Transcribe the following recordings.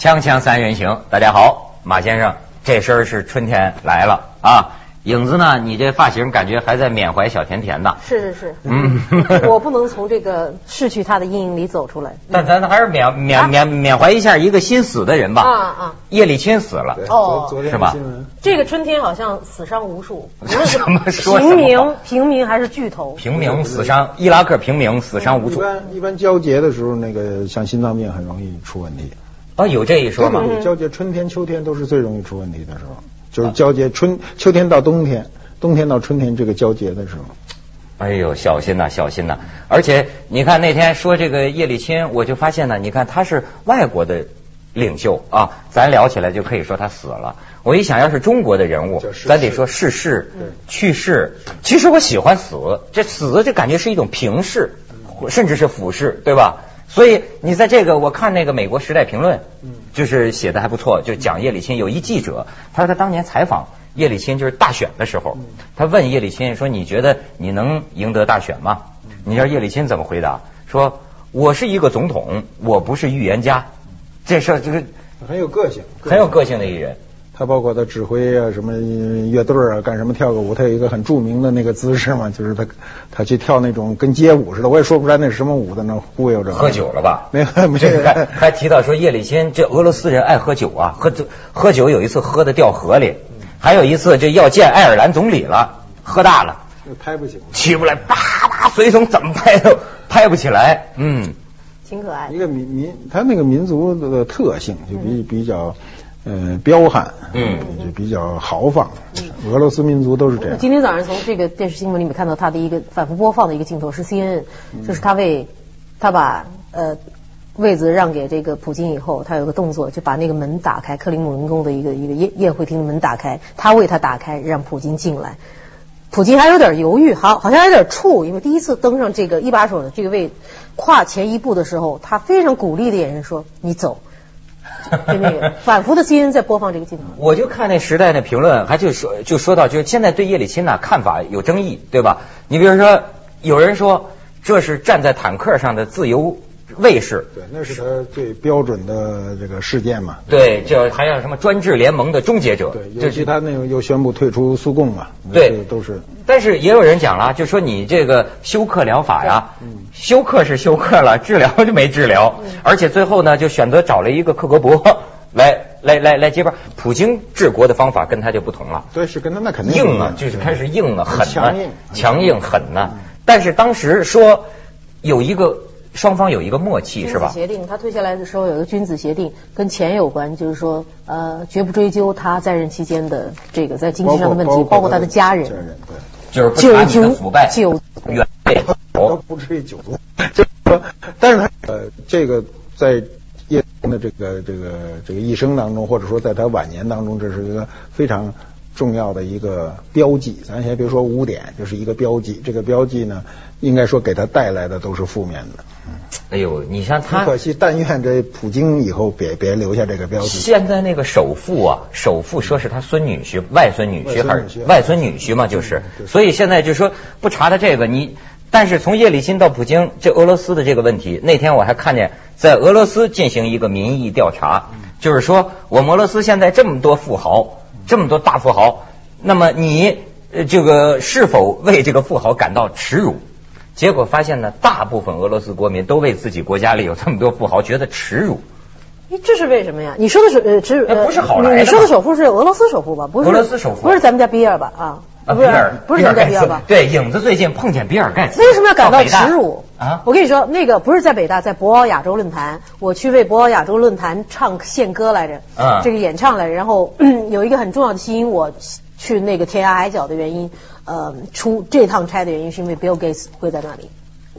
锵锵三人行，大家好，马先生，这身儿是春天来了啊。影子呢，你这发型感觉还在缅怀小甜甜呢。是是是，嗯 我不能从这个逝去他的阴影里走出来。但咱还是缅缅缅缅怀一下一个新死的人吧。啊啊！叶利钦死了，哦昨昨天是吧这个春天好像死伤无数，无论是什么说平民、平民还是巨头。平民死伤，伊拉克平民死伤无数一。般一般交接的时候，那个像心脏病很容易出问题。哦，有这一说吗？交接春天、秋天都是最容易出问题的时候，就是交接春秋天到冬天，冬天到春天这个交接的时候。哎呦，小心呐、小心呐、而且你看那天说这个叶利钦，我就发现呢，你看他是外国的领袖啊，咱聊起来就可以说他死了。我一想要是中国的人物咱得说逝世、去世。其实我喜欢死，这死这感觉是一种平视，甚至是俯视，对吧？所以你在这个，我看那个美国《时代评论》，就是写的还不错，就讲叶利钦。有一记者，他说他当年采访叶利钦，就是大选的时候，他问叶利钦说：“你觉得你能赢得大选吗？”你知道叶利钦怎么回答？说：“我是一个总统，我不是预言家。”这事儿就是很有个性，很有个性的一人。他包括他指挥啊，什么乐队啊，干什么跳个舞，他有一个很著名的那个姿势嘛，就是他他去跳那种跟街舞似的，我也说不出来那是什么舞的，那忽悠着。喝酒了吧？没有没有。还还提到说叶利钦这俄罗斯人爱喝酒啊，喝酒喝酒有一次喝的掉河里，还有一次这要见爱尔兰总理了，喝大了拍不起。起不来，叭叭随从怎么拍都拍不起来。嗯，挺可爱的。一个民民，他那个民族的特性就比比较，呃，彪悍，嗯，就比较豪放。俄罗斯民族都是这样。今天早上从这个电视新闻里面看到他的一个反复播放的一个镜头是 CNN，就是他为他把呃位子让给这个普京以后，他有个动作就把那个门打开，克里姆林宫的一个一个宴宴会厅的门打开，他为他打开，让普京进来。普京还有点犹豫，好，好像有点怵，因为第一次登上这个一把手的这个位，跨前一步的时候，他非常鼓励的眼神说：“你走。” 就那个反复的 CNN 在播放这个镜头。我就看那时代的评论，还就说就说到，就是现在对叶利钦呢看法有争议，对吧？你比如说，有人说这是站在坦克上的自由卫士，对，那是他最标准的这个事件嘛。对，这还有什么专制联盟的终结者，对，这尤其他那个又宣布退出苏共嘛，对。都是。但是也有人讲了，就说你这个休克疗法呀，休克是休克了，治疗就没治疗，而且最后呢，就选择找了一个克格勃 来来来来接班。普京治国的方法跟他就不同了，对，是跟他那肯定硬啊，就是开始硬了，狠了强硬，强硬狠呢。但是当时说有一个双方有一个默契是吧？君子协定，他退下来的时候有一个君子协定，跟钱有关，就是说，呃，绝不追究他在任期间的这个在经济上的问题，包括他的家人。家人对。就是不九查你的腐败、九原配都不至于九族，就是说，但是他呃，这个在叶的这个这个这个一生当中，或者说在他晚年当中，这是一个非常重要的一个标记。咱先别说污点，就是一个标记。这个标记呢，应该说给他带来的都是负面的。哎呦，你像他可惜，但愿这普京以后别别留下这个标记。现在那个首富啊，首富说是他孙女婿、外孙女婿还是外孙女婿嘛，就是，所以现在就说不查他这个你。但是从叶利钦到普京，这俄罗斯的这个问题，那天我还看见在俄罗斯进行一个民意调查，就是说我们俄罗斯现在这么多富豪，这么多大富豪，那么你呃这个是否为这个富豪感到耻辱？结果发现呢，大部分俄罗斯国民都为自己国家里有这么多富豪觉得耻辱。哎，这是为什么呀？你说的是呃，只那不是好来的你说的首富是俄罗斯首富吧？不是俄罗斯首富不是咱们家比尔吧？啊，啊，不是比尔，不是咱们家比尔吧？对，影子最近碰见比尔盖茨，为什么要感到耻辱啊？我跟你说，那个不是在北大，在博鳌亚洲论坛，我去为博鳌亚洲论坛唱献歌来着，嗯这个演唱来着。然后有一个很重要的吸引我去那个天涯海角的原因，呃，出这趟差的原因是因为 Bill Gates 会在那里。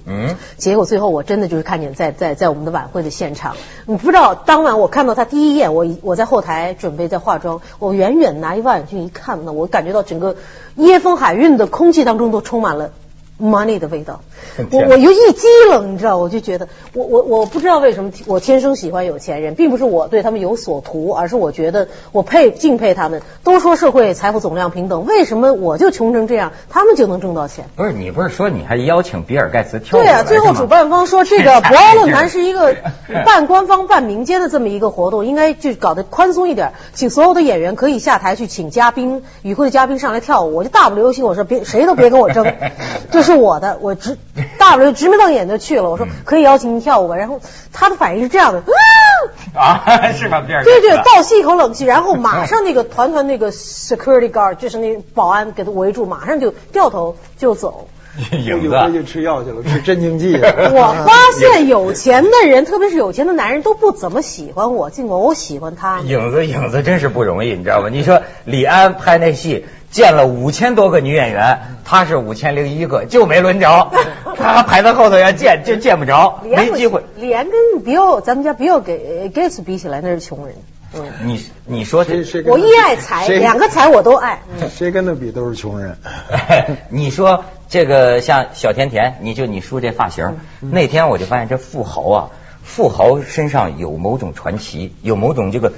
嗯，结果最后我真的就是看见在在在我们的晚会的现场，你不知道当晚我看到他第一眼，我我在后台准备在化妆，我远远拿一望远镜一看呢，我感觉到整个椰风海韵的空气当中都充满了 money 的味道。我我就一激灵，你知道，我就觉得我我我不知道为什么我天生喜欢有钱人，并不是我对他们有所图，而是我觉得我佩敬佩他们。都说社会财富总量平等，为什么我就穷成这样，他们就能挣到钱？不是你不是说你还邀请比尔盖茨跳舞对啊，最后主办方说这个博鳌论坛是一个半官方半民间的这么一个活动，应该就搞得宽松一点，请所有的演员可以下台去请嘉宾，与会的嘉宾上来跳舞。我就大不溜秋，我说别谁都别跟我争，就是我的，我直 大不了直眉瞪眼就去了。我说可以邀请你跳舞吧，然后他的反应是这样的，啊，啊，是吧？对对，倒吸一口冷气，然后马 上那个团团那个 security guard 就是那保安给他围住，马上就掉头就走。影子。回去吃药去了，吃镇静剂。我发现有钱的人，特别是有钱的男人，都不怎么喜欢我，尽管我喜欢他。影子影子真是不容易，你知道吗？你说李安拍那戏见了五千多个女演员，他是五千零一个，就没轮着。他排在后头要见就见不着，没机会。李安跟比尔，咱们家比尔给 Gates 比起来，那是穷人。嗯，你你说这谁谁跟我一爱财，两个财我都爱。嗯谁跟他比都是穷人。你说这个像小甜甜，你就你梳这发型，嗯那天我就发现这富豪啊，富豪身上有某种传奇，有某种这个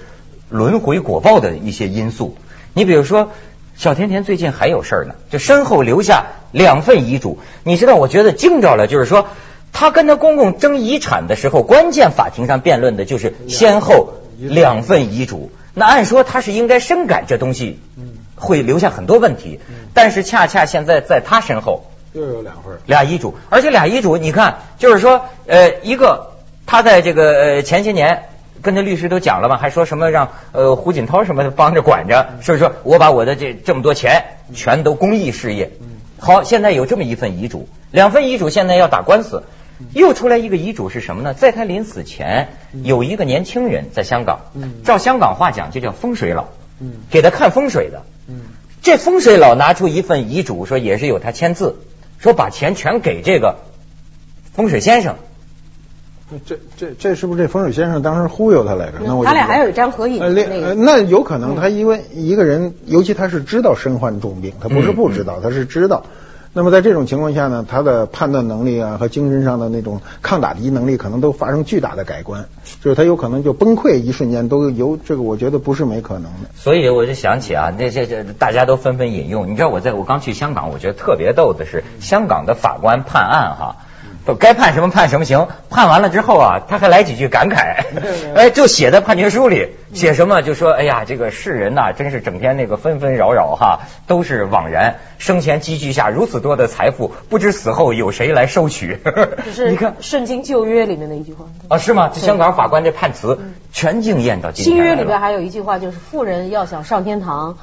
轮回果报的一些因素。你比如说，小甜甜最近还有事儿呢，就身后留下两份遗嘱。你知道，我觉得惊着了，就是说。她跟她公公争遗产的时候，关键法庭上辩论的就是先后两份遗嘱。那按说她是应该深感这东西会留下很多问题，但是恰恰现在在她身后又有两份。俩遗嘱，而且俩遗嘱，你看，就是说，呃，一个她在这个呃前些年跟他律师都讲了嘛，还说什么让呃胡锦涛什么的帮着管着，是不是说我把我的这这么多钱全都公益事业？好，现在有这么一份遗嘱，两份遗嘱现在要打官司。又出来一个遗嘱是什么呢？在他临死前，有一个年轻人在香港，照香港话讲就叫风水佬，给他看风水的。这风水佬拿出一份遗嘱，说也是有他签字，说把钱全给这个风水先生。这这这是不是这风水先生当时忽悠他来着？那我他俩还有一张合影那个那有可能他因为一个人，尤其他是知道身患重病，他不是不知道，他是知道。那么在这种情况下呢，他的判断能力啊和精神上的那种抗打击能力可能都发生巨大的改观，就是他有可能就崩溃，一瞬间都有这个，我觉得不是没可能的。所以我就想起啊，那这这大家都纷纷引用。你知道我在我刚去香港，我觉得特别逗的是，香港的法官判案哈。不该判什么判什么刑，判完了之后啊，他还来几句感慨，哎，就写在判决书里，写什么就说，哎呀，这个世人呐、真是整天那个纷纷扰扰哈，都是枉然，生前积聚下如此多的财富，不知死后有谁来收取。是你看圣经旧约里面的一句话。啊，是吗？这香港法官这判词全应验到今天了新约里边还有一句话，就是富人要想上天堂，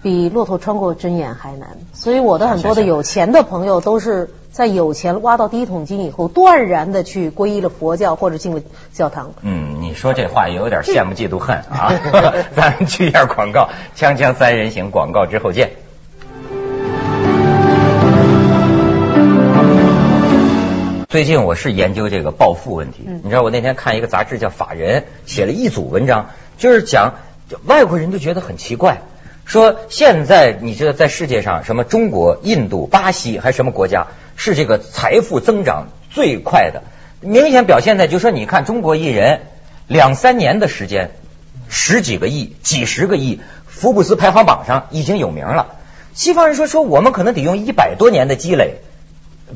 比骆驼穿过针眼还难。所以我的很多的有钱的朋友都是在有钱挖到第一桶金以后，断然的去皈依了佛教或者进了教堂。嗯，你说这话也有点羡慕嫉妒恨啊！咱们去一下广告，锵锵三人行广告之后见。最近我是研究这个暴富问题，你知道我那天看一个杂志叫《法人》，写了一组文章，就是讲外国人都觉得很奇怪，说现在你知道在世界上什么中国、印度、巴西还是什么国家是这个财富增长最快的，明显表现在就说你看中国艺人两三年的时间，十几个亿、几十个亿，福布斯排行榜上已经有名了。西方人说说我们可能得用一百多年的积累。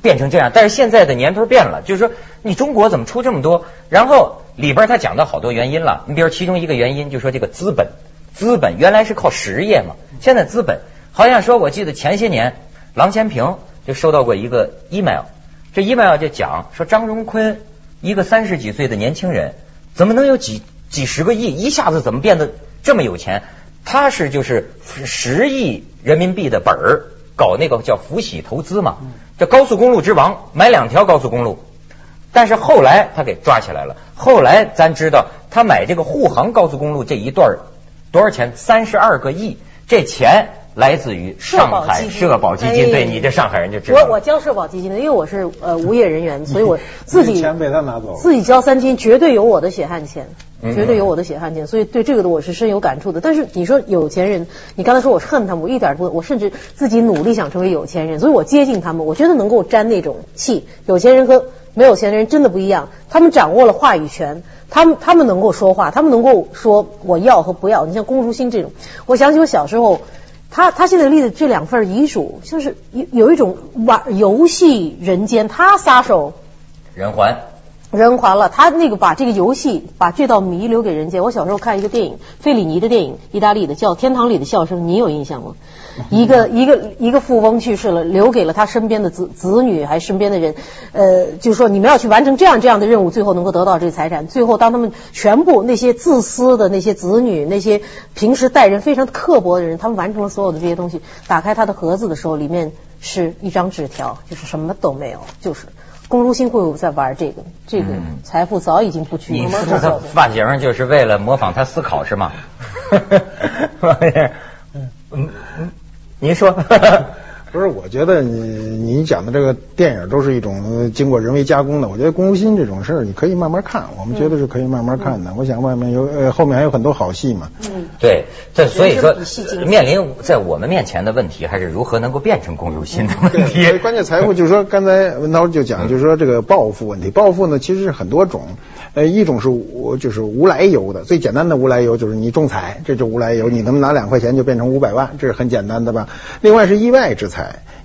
变成这样，但是现在的年头变了，就是说你中国怎么出这么多？然后里边他讲到好多原因了，你比如其中一个原因就说这个资本，资本原来是靠实业嘛，现在资本好像说我记得前些年郎咸平就收到过一个 email，这 email 就讲说张荣坤一个三十几岁的年轻人怎么能有几几十个亿，一下子怎么变得这么有钱？他是就是十亿人民币的本儿搞那个叫福喜投资嘛。这高速公路之王买两条高速公路，但是后来他给抓起来了。后来咱知道他买这个沪杭高速公路这一段多少钱？三十二个亿，这钱来自于上海社保基金。哎对你这上海人就知道。我我交社保基金的，因为我是呃无业人员，所以我自己钱被他拿走自己交三金，绝对有我的血汗钱，嗯绝对有我的血汗钱，所以对这个的我是深有感触的。但是你说有钱人，你刚才说我恨他们，我一点不，我甚至自己努力想成为有钱人，所以我接近他们，我觉得能够沾那种气。有钱人和没有钱的人真的不一样，他们掌握了话语权。他们他们能够说话，他们能够说我要和不要。你像龚如心这种，我想起我小时候，他他现在立的这两份遗嘱，就是有有一种玩游戏人间，他撒手人寰。人还了，他那个把这个游戏把这道谜留给人间。我小时候看一个电影，费里尼的电影，意大利的叫《天堂里的笑声》，你有印象吗？一个一个一个富翁去世了，留给了他身边的子子女还是身边的人，呃，就是说你们要去完成这样这样的任务，最后能够得到这个财产。最后当他们全部那些自私的那些子女，那些平时待人非常刻薄的人，他们完成了所有的这些东西，打开他的盒子的时候，里面是一张纸条，就是什么都没有，就是。龚如心会不会在玩这个？这个嗯财富早已经不去你了。梳他发型就是为了模仿他思考是吗？嗯嗯，您说。不是，我觉得你你讲的这个电影都是一种呃经过人为加工的。我觉得龚如心这种事儿，你可以慢慢看，我们觉得是可以慢慢看的。我想外面有呃后面还有很多好戏嘛。嗯，对，这所以说面临在我们面前的问题，还是如何能够变成龚如心的问题。关键财富就是说，刚才文涛就讲，就是说这个暴富问题。暴富呢，其实是很多种，呃，一种是无就是无来由的，最简单的无来由就是你中彩，这就无来由，你能拿两块钱就变成五百万，这是很简单的吧？另外是意外之财，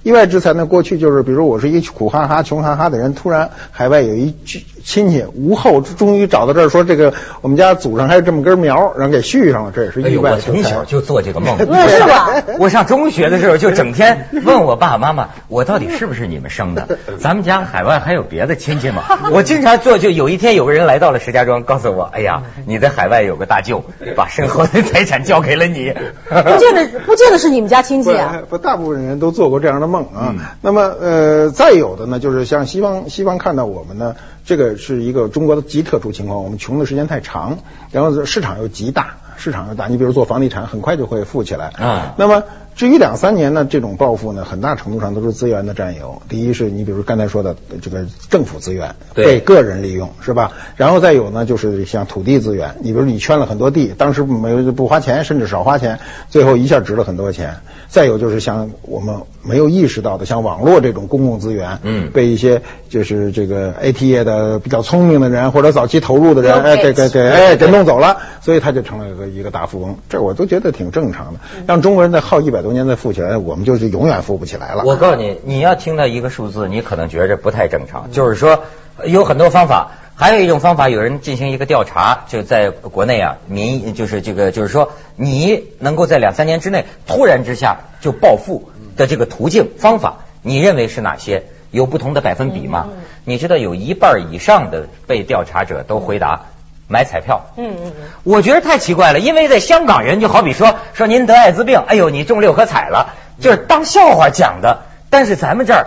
意外之财呢，过去就是比如我是一苦哈哈、穷哈哈的人，突然海外有一亲戚吴后，终于找到这儿，说这个我们家祖上还有这么根苗，然后给续上了，这也是意外。我从小就做这个梦，不是吧？我上中学的时候就整天问我爸爸妈妈，我到底是不是你们生的？咱们家海外还有别的亲戚吗？我经常做，就有一天有个人来到了石家庄，告诉我，哎呀，你在海外有个大舅，把身后的财产交给了你。不见得不见得是你们家亲戚啊。不，不，大部分人都做过这样的梦啊。嗯那么，呃，再有的呢，就是像西方，西方看到我们呢，这个是一个中国的极特殊情况，我们穷的时间太长，然后市场又极大，市场又大，你比如做房地产，很快就会富起来。啊那么至于两三年呢，这种暴富呢，很大程度上都是资源的占有。第一是你比如刚才说的这个政府资源对被个人利用，是吧？然后再有呢，就是像土地资源，你比如你圈了很多地，当时没有不花钱，甚至少花钱，最后一下值了很多钱。再有就是像我们没有意识到的，像网络这种公共资源，嗯被一些就是这个 AT 业的比较聪明的人或者早期投入的人，哎，给给给，哎，给弄走了，所以它就成了一个一个大富翁。这我都觉得挺正常的。让中国人再耗一百多年再富起来，我们就是永远富不起来了。我告诉你，你要听到一个数字，你可能觉着不太正常。就是说，有很多方法，还有一种方法，有人进行一个调查，就在国内啊，民就是这个，就是说，你能够在两三年之内突然之下就暴富的这个途径方法，你认为是哪些？有不同的百分比吗？你知道有一半以上的被调查者都回答买彩票。嗯嗯嗯。我觉得太奇怪了，因为在香港人就好比说说您得艾滋病，哎呦你中六合彩了，就是当笑话讲的。但是咱们这儿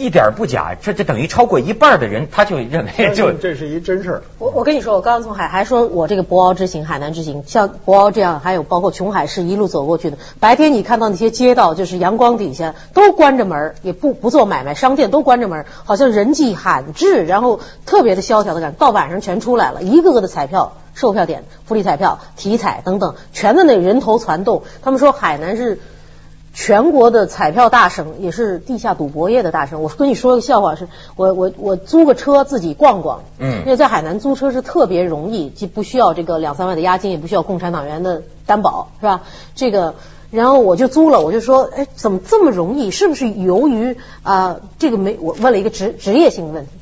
一点儿不假，这这等于超过一半的人他就认为就这是一真事儿。我我跟你说，我刚刚从海还说我这个博鳌之行、海南之行，像博鳌这样，还有包括琼海市一路走过去的，白天你看到那些街道，就是阳光底下都关着门儿，也不不做买卖，商店都关着门儿，好像人迹罕至，然后特别的萧条的感觉。到晚上全出来了，一个个的彩票、售票点、福利彩票、体彩等等，全在那人头攒动。他们说海南是。全国的彩票大省，也是地下赌博业的大省。我跟你说个笑话是，我我我租个车自己逛逛，嗯因为在海南租车是特别容易，既不需要这个两三万的押金，也不需要共产党员的担保，是吧？这个，然后我就租了，我就说，哎，怎么这么容易？是不是由于啊、这个没？我问了一个职职业性的问题，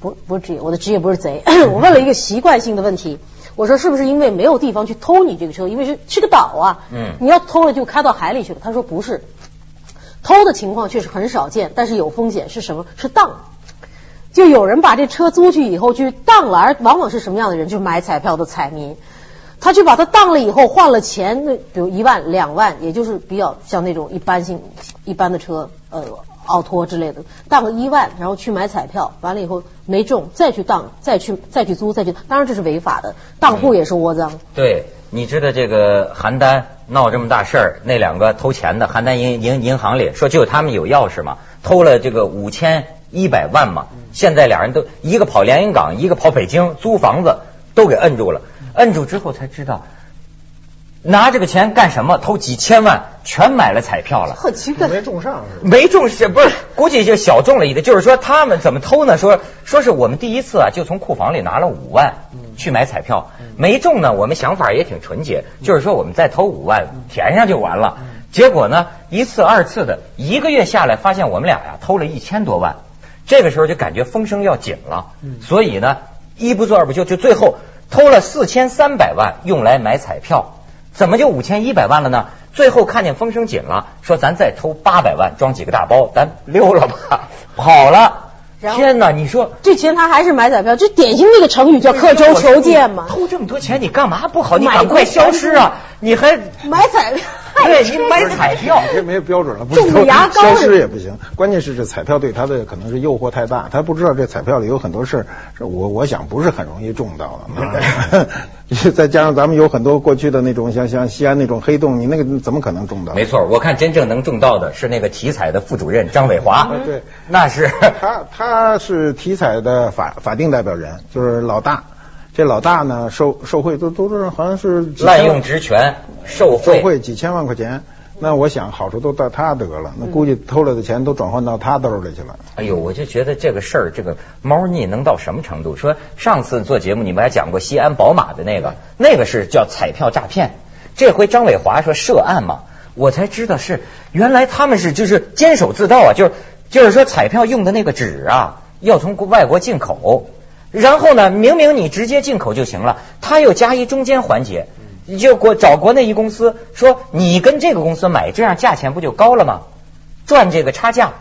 不不是职业，我的职业不是贼，我问了一个习惯性的问题。我说是不是因为没有地方去偷你这个车？因为是是个岛啊，嗯你要偷了就开到海里去了。他说不是，偷的情况确实很少见，但是有风险。是什么？是当。就有人把这车租去以后去当了，而往往是什么样的人？就是买彩票的彩民，他去把它当了以后换了钱，那比如一万两万，也就是比较像那种一般性一般的车，呃，奥托之类的，当个一万，然后去买彩票，完了以后没中，再去当，再去再去租，再去，当然这是违法的，当铺也是窝赃。对，你知道这个邯郸闹这么大事儿，那两个偷钱的邯郸银银银行里说只有他们有钥匙嘛，偷了这个五千一百万嘛，现在俩人都一个跑连云港，一个跑北京租房子，都给摁住了，摁住之后才知道。拿这个钱干什么？偷几千万，全买了彩票了。很奇怪，没中上是吧？没中是不是？估计就小中了一点。就是说他们怎么偷呢？说说是我们第一次啊，就从库房里拿了五万去买彩票，没中呢。我们想法也挺纯洁，就是说我们再偷五万填上就完了。结果呢，一次二次的，一个月下来，发现我们俩呀偷了一千多万。这个时候就感觉风声要紧了，所以呢，一不做二不休，就最后偷了四千三百万用来买彩票。怎么就五千一百万了呢？最后看见风声紧了，说咱再偷八百万，装几个大包，咱溜了吧，跑了。天哪！你说这钱他还是买彩票，这典型那个成语叫刻舟求剑嘛。偷这么多钱你干嘛不好？你赶快消失啊！你还买彩票？对你买彩票，这没有标准了，不是消失也不行。关键是这彩票对他的可能是诱惑太大，他不知道这彩票里有很多事儿，我我想不是很容易中到的。再加上咱们有很多过去的那种像像西安那种黑洞，你那个怎么可能中到？没错，我看真正能中到的是那个体彩的副主任张伟华。对，那是他他是体彩的法法定代表人，就是老大。这老大呢，受受贿都都是好像是滥用职权受贿，受贿几千万块钱。那我想好处都到他得了，那估计偷来的钱都转换到他兜里去了。哎呦，我就觉得这个事儿，这个猫腻能到什么程度？说上次做节目你们还讲过西安宝马的那个，那个是叫彩票诈骗。这回张伟华说涉案嘛，我才知道是原来他们是就是监守自盗啊，就是就是说彩票用的那个纸啊，要从外国进口。然后呢，明明你直接进口就行了，他又加一中间环节，你就国找国内一公司说你跟这个公司买，这样价钱不就高了吗？赚这个差价，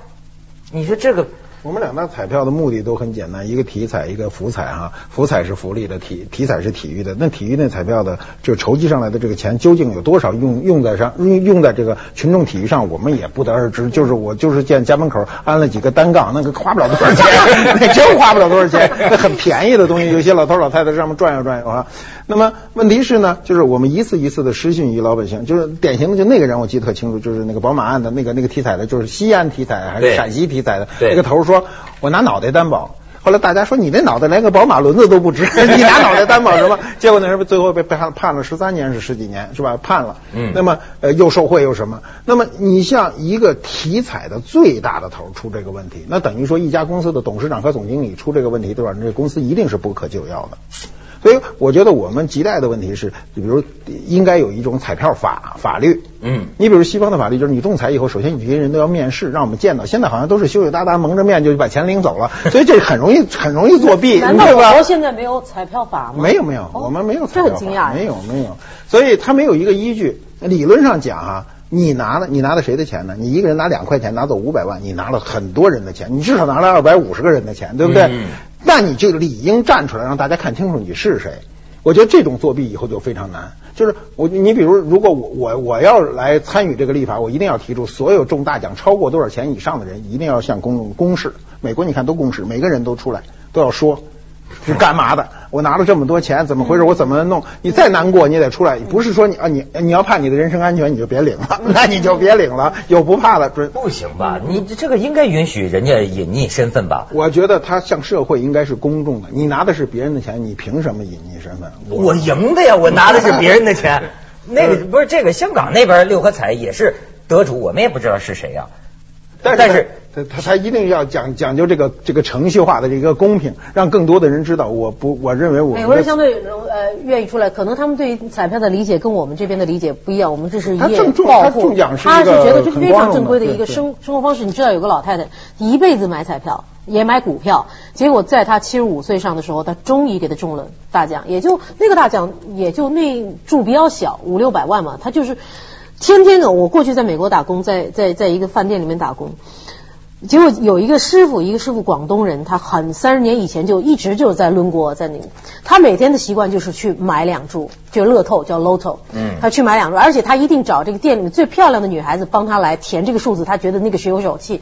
你说这个。我们两大彩票的目的都很简单，一个体彩，一个福彩哈。福彩是福利的，体体彩是体育的。那体育那彩票的，就筹集上来的这个钱，究竟有多少用用在上用用在这个群众体育上，我们也不得而知。就是我就是见家门口安了几个单杠，那个花不了多少钱，那真花不了多少钱，那很便宜的东西。有些老头老太太上面转悠转悠啊。那么问题是呢，就是我们一次一次的失信于老百姓，就是典型的就那个人我记得特清楚，就是那个宝马案的那个那个体彩的，就是西安体彩还是陕西体彩的那个头说。我拿脑袋担保，后来大家说你那脑袋连个宝马轮子都不值，你拿脑袋担保什么？结果那人最后被判判了十三年是十几年是吧？判了。嗯。那么呃又受贿又什么？那么你像一个体彩的最大的头出这个问题，那等于说一家公司的董事长和总经理出这个问题，对吧？这公司一定是不可救药的。所以我觉得我们亟待的问题是，比如应该有一种彩票法法律。嗯，你比如西方的法律就是你仲裁以后，首先你这些人都要面试，让我们见到。现在好像都是羞羞答答蒙着面就把钱领走了，所以这很容易很容易作弊。难道我国现在没有彩票法吗？没有没有，我们没有彩票法。这很惊讶。没有没有，所以他没有一个依据。理论上讲哈，你拿了你拿的谁的钱呢？你一个人拿两块钱拿走五百万，你拿了很多人的钱，你至少拿了二百五十个人的钱，对不对？那你就理应站出来让大家看清楚你是谁。我觉得这种作弊以后就非常难。就是我，你比如，如果我我我要来参与这个立法，我一定要提出，所有中大奖超过多少钱以上的人，一定要向公众公示。美国你看都公示，每个人都出来都要说。是干嘛的？我拿了这么多钱，怎么回事？我怎么弄？你再难过，你也得出来。不是说你啊，你你要怕你的人身安全，你就别领了。那你就别领了。有不怕的准，不行吧？你这个应该允许人家隐匿身份吧？我觉得他向社会应该是公众的。你拿的是别人的钱，你凭什么隐匿身份？我赢的呀！我拿的是别人的钱。那个不是这个香港那边六合彩也是得主，我们也不知道是谁呀。但是他他他一定要讲讲究这个这个程序化的这个公平，让更多的人知道。我不我认为我美国人相对呃愿意出来，可能他们对于彩票的理解跟我们这边的理解不一样。我们这是一业报复，他是觉得这是非常正规的一个生生活方式。你知道有个老太太一辈子买彩票，也买股票，结果在她七十五岁上的时候，她终于给她中了大奖，也就那个大奖也就那注比较小，五六百万嘛，她就是。天天的，我过去在美国打工，在在在一个饭店里面打工，结果有一个师傅，一个师傅广东人，他很三十年以前就一直就在抡锅，在那个，他每天的习惯就是去买两注，就乐透叫 Lotto，嗯，他去买两注，而且他一定找这个店里面最漂亮的女孩子帮他来填这个数字，他觉得那个是有手气。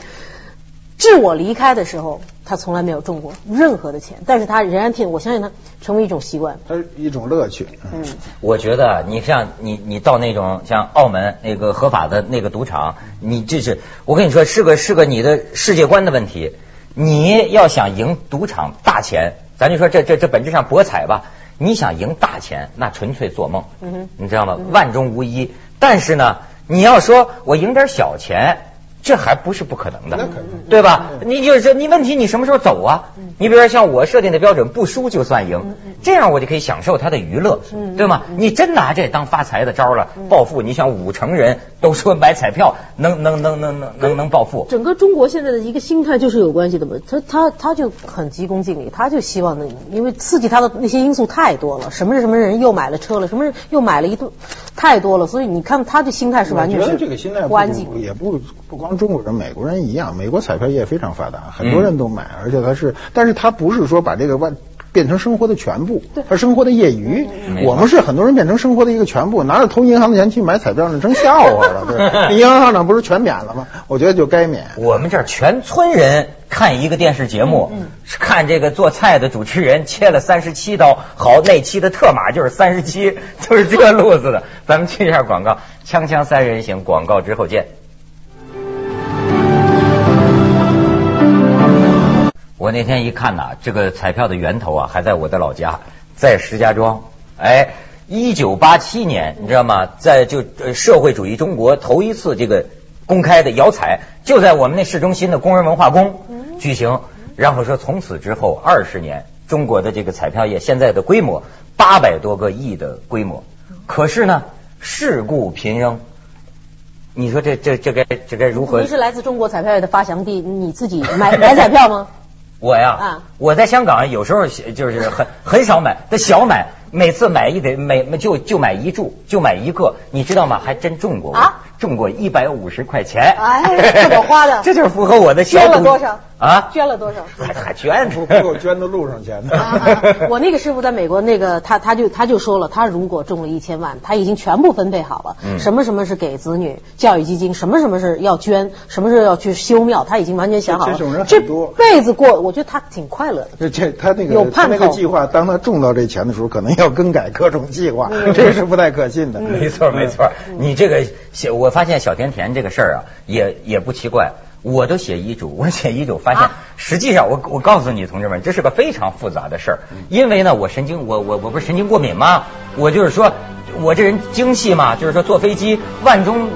致我离开的时候，他从来没有中过任何的钱，但是他仍然听，我相信他成为一种习惯。它是一种乐趣。嗯，我觉得你像你你到那种像澳门那个合法的那个赌场，你这是我跟你说是个是个你的世界观的问题。你要想赢赌场大钱，咱就说这这这本质上博彩吧，你想赢大钱那纯粹做梦，嗯你知道吗？万中无一。但是呢，你要说我赢点小钱。这还不是不可能的，对吧？你就是你问题，你什么时候走啊？你比如说像我设定的标准，不输就算赢，这样我就可以享受他的娱乐，对吗？你真拿这当发财的招了，暴富，你想五成人都说买彩票能能能能能能能暴富，整个中国现在的一个心态就是有关系的嘛，他他他就很急功近利，他就希望那，因为刺激他的那些因素太多了，什么什么人又买了车了，什么人又买了一顿，太多了，所以你看他的心态是完全是这个心态不安静。不也不不光中国人，美国人一样。美国彩票业非常发达，很多人都买，而且他是，但是他不是说把这个万变成生活的全部，他生活的业余。我们是很多人变成生活的一个全部，拿着投银行的钱去买彩票，那成笑话了。对，银行行长不是全免了吗？我觉得就该免。我们这儿全村人看一个电视节目，是看这个做菜的主持人切了三十七刀，好，那期的特码就是三十七，就是这路子的。咱们去一下广告，锵锵三人行，广告之后见。我那天一看呐，这个彩票的源头啊，还在我的老家，在石家庄。哎，一九八七年，你知道吗？在就呃社会主义中国头一次这个公开的摇彩，就在我们那市中心的工人文化宫举行。然后说从此之后二十年，中国的这个彩票业现在的规模八百多个亿的规模，可是呢，事故频仍。你说这这这该这该如何您？是来自中国彩票业的发祥地，你自己买买彩票吗？我呀，啊。我在香港有时候就是很很少买，但小买，每次买一得每就就买一注，就买一个，你知道吗？还真中过啊，中过一百五十块钱。哎这么花的 这就是符合我的捐了多少啊？捐了多少？还还捐不不够捐的路上钱啊啊。我那个师傅在美国，那个他他就他就说了，他如果中了一千万，他已经全部分配好了，嗯什么什么是给子女教育基金，什么什么是要捐，什么是要去修庙，他已经完全想好了。这种人这很多辈子过，我觉得他挺快乐的。这这他那有个有盼头那个计划，当他中到这钱的时候，可能要更改各种计划，嗯这是不太可信的。没错没错，你这个写，我发现小甜甜这个事儿啊，也也不奇怪。我都写遗嘱，我写遗嘱发现啊，实际上我我告诉你同志们，这是个非常复杂的事儿。因为呢，我神经我我我不是神经过敏吗？我就是说，我这人精细嘛，就是说坐飞机万中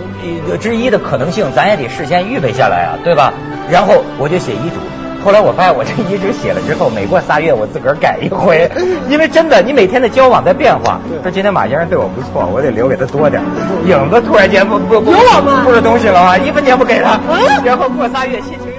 呃之一的可能性，咱也得事先预备下来啊，对吧？然后我就写遗嘱。后来我发现，我这遗嘱写了之后，每过仨月我自个儿改一回，因为真的，你每天的交往在变化。说今天马先生对我不错，我得留给他多点儿。影子突然间不不不有我吗不是东西了啊，一分钱不给他，然后过仨月心情。